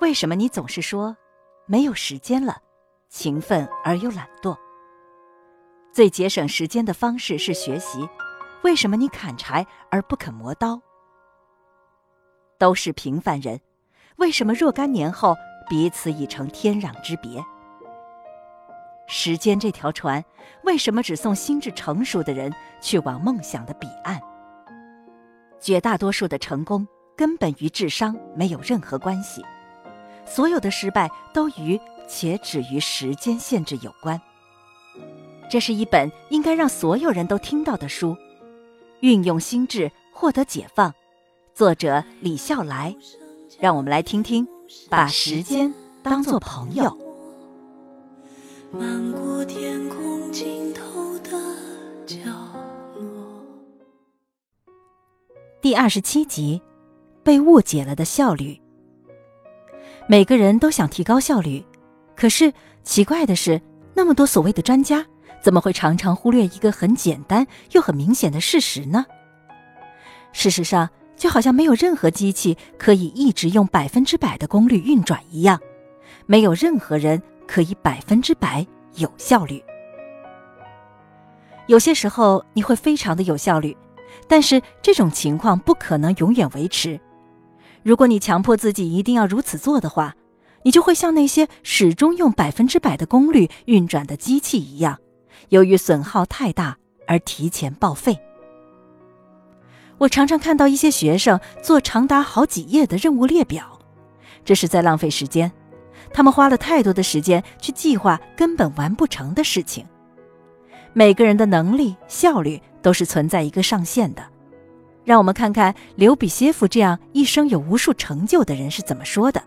为什么你总是说没有时间了，勤奋而又懒惰？最节省时间的方式是学习，为什么你砍柴而不肯磨刀？都是平凡人，为什么若干年后彼此已成天壤之别？时间这条船，为什么只送心智成熟的人去往梦想的彼岸？绝大多数的成功根本与智商没有任何关系。所有的失败都与且止于时间限制有关。这是一本应该让所有人都听到的书，《运用心智获得解放》，作者李笑来。让我们来听听，把时间当作朋友。漫过天空尽头的角落。第二十七集，被误解了的效率。每个人都想提高效率，可是奇怪的是，那么多所谓的专家，怎么会常常忽略一个很简单又很明显的事实呢？事实上，就好像没有任何机器可以一直用百分之百的功率运转一样，没有任何人可以百分之百有效率。有些时候你会非常的有效率，但是这种情况不可能永远维持。如果你强迫自己一定要如此做的话，你就会像那些始终用百分之百的功率运转的机器一样，由于损耗太大而提前报废。我常常看到一些学生做长达好几页的任务列表，这是在浪费时间。他们花了太多的时间去计划根本完不成的事情。每个人的能力效率都是存在一个上限的。让我们看看刘比歇夫这样一生有无数成就的人是怎么说的。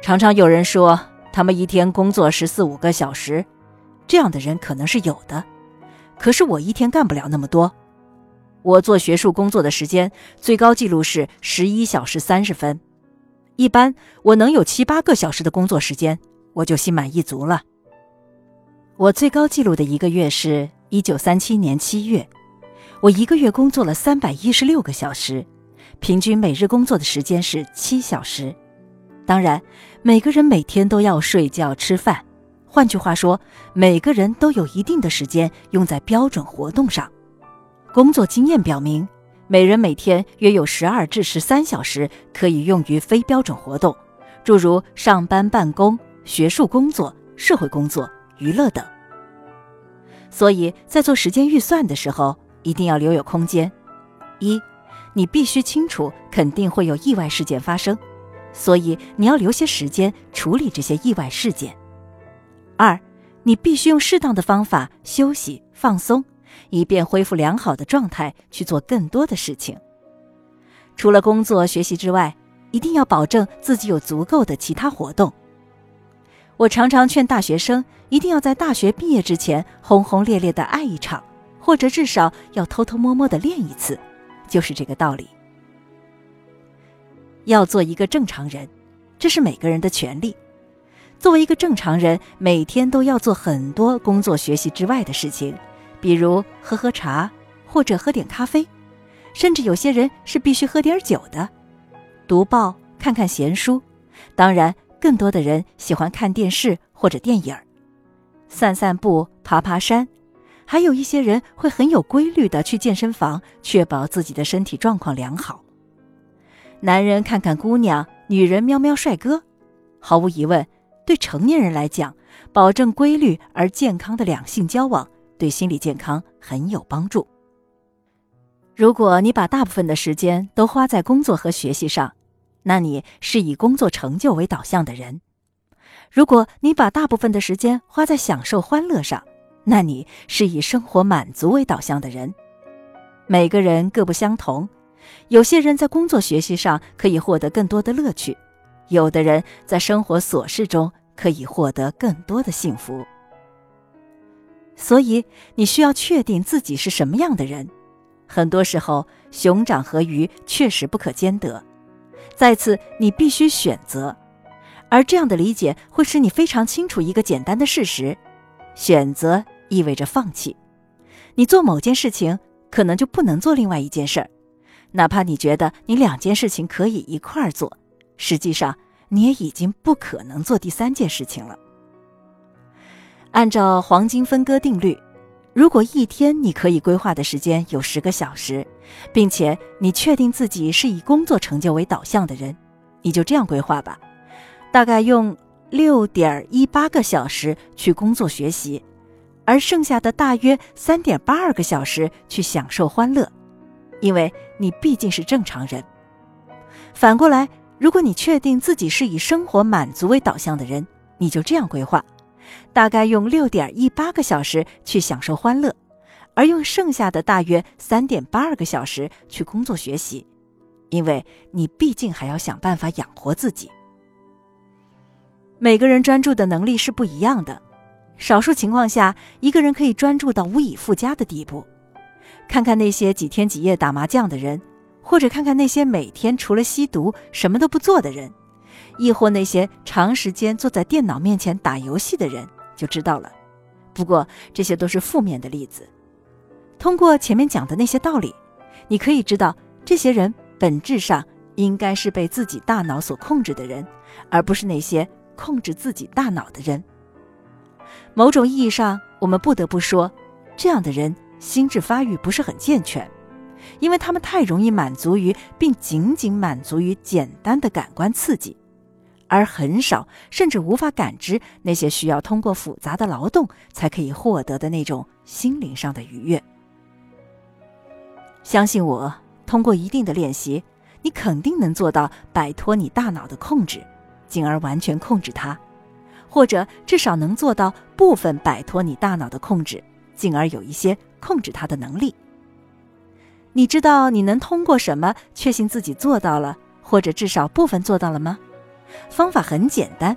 常常有人说他们一天工作十四五个小时，这样的人可能是有的。可是我一天干不了那么多。我做学术工作的时间最高记录是十一小时三十分，一般我能有七八个小时的工作时间，我就心满意足了。我最高记录的一个月是一九三七年七月。我一个月工作了三百一十六个小时，平均每日工作的时间是七小时。当然，每个人每天都要睡觉、吃饭。换句话说，每个人都有一定的时间用在标准活动上。工作经验表明，每人每天约有十二至十三小时可以用于非标准活动，诸如上班、办公、学术工作、社会工作、娱乐等。所以在做时间预算的时候，一定要留有空间。一，你必须清楚肯定会有意外事件发生，所以你要留些时间处理这些意外事件。二，你必须用适当的方法休息放松，以便恢复良好的状态去做更多的事情。除了工作学习之外，一定要保证自己有足够的其他活动。我常常劝大学生一定要在大学毕业之前轰轰烈烈的爱一场。或者至少要偷偷摸摸的练一次，就是这个道理。要做一个正常人，这是每个人的权利。作为一个正常人，每天都要做很多工作学习之外的事情，比如喝喝茶，或者喝点咖啡，甚至有些人是必须喝点酒的。读报，看看闲书，当然，更多的人喜欢看电视或者电影散散步，爬爬山。还有一些人会很有规律的去健身房，确保自己的身体状况良好。男人看看姑娘，女人瞄瞄帅哥。毫无疑问，对成年人来讲，保证规律而健康的两性交往对心理健康很有帮助。如果你把大部分的时间都花在工作和学习上，那你是以工作成就为导向的人；如果你把大部分的时间花在享受欢乐上，那你是以生活满足为导向的人。每个人各不相同，有些人在工作学习上可以获得更多的乐趣，有的人在生活琐事中可以获得更多的幸福。所以，你需要确定自己是什么样的人。很多时候，熊掌和鱼确实不可兼得。再次，你必须选择，而这样的理解会使你非常清楚一个简单的事实：选择。意味着放弃，你做某件事情，可能就不能做另外一件事儿，哪怕你觉得你两件事情可以一块儿做，实际上你也已经不可能做第三件事情了。按照黄金分割定律，如果一天你可以规划的时间有十个小时，并且你确定自己是以工作成就为导向的人，你就这样规划吧，大概用六点一八个小时去工作学习，而剩下的大约三点八二个小时去享受欢乐，因为你毕竟是正常人。反过来，如果你确定自己是以生活满足为导向的人，你就这样规划。大概用六点一八个小时去享受欢乐，而用剩下的大约三点八二个小时去工作学习，因为你毕竟还要想办法养活自己。每个人专注的能力是不一样的，少数情况下，一个人可以专注到无以复加的地步。看看那些几天几夜打麻将的人，或者看看那些每天除了吸毒什么都不做的人。亦或那些长时间坐在电脑面前打游戏的人就知道了。不过这些都是负面的例子。通过前面讲的那些道理，你可以知道，这些人本质上应该是被自己大脑所控制的人，而不是那些控制自己大脑的人。某种意义上，我们不得不说，这样的人心智发育不是很健全，因为他们太容易满足于，并仅仅满足于简单的感官刺激。而很少，甚至无法感知那些需要通过复杂的劳动才可以获得的那种心灵上的愉悦。相信我，通过一定的练习，你肯定能做到摆脱你大脑的控制，进而完全控制它，或者至少能做到部分摆脱你大脑的控制，进而有一些控制它的能力。你知道你能通过什么确信自己做到了，或者至少部分做到了吗？方法很简单，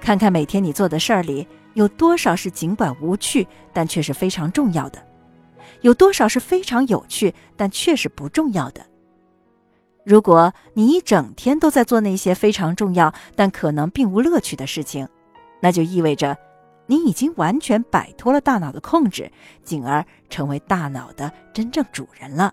看看每天你做的事儿里有多少是尽管无趣但却是非常重要的，有多少是非常有趣但却是不重要的。如果你一整天都在做那些非常重要但可能并无乐趣的事情，那就意味着你已经完全摆脱了大脑的控制，进而成为大脑的真正主人了。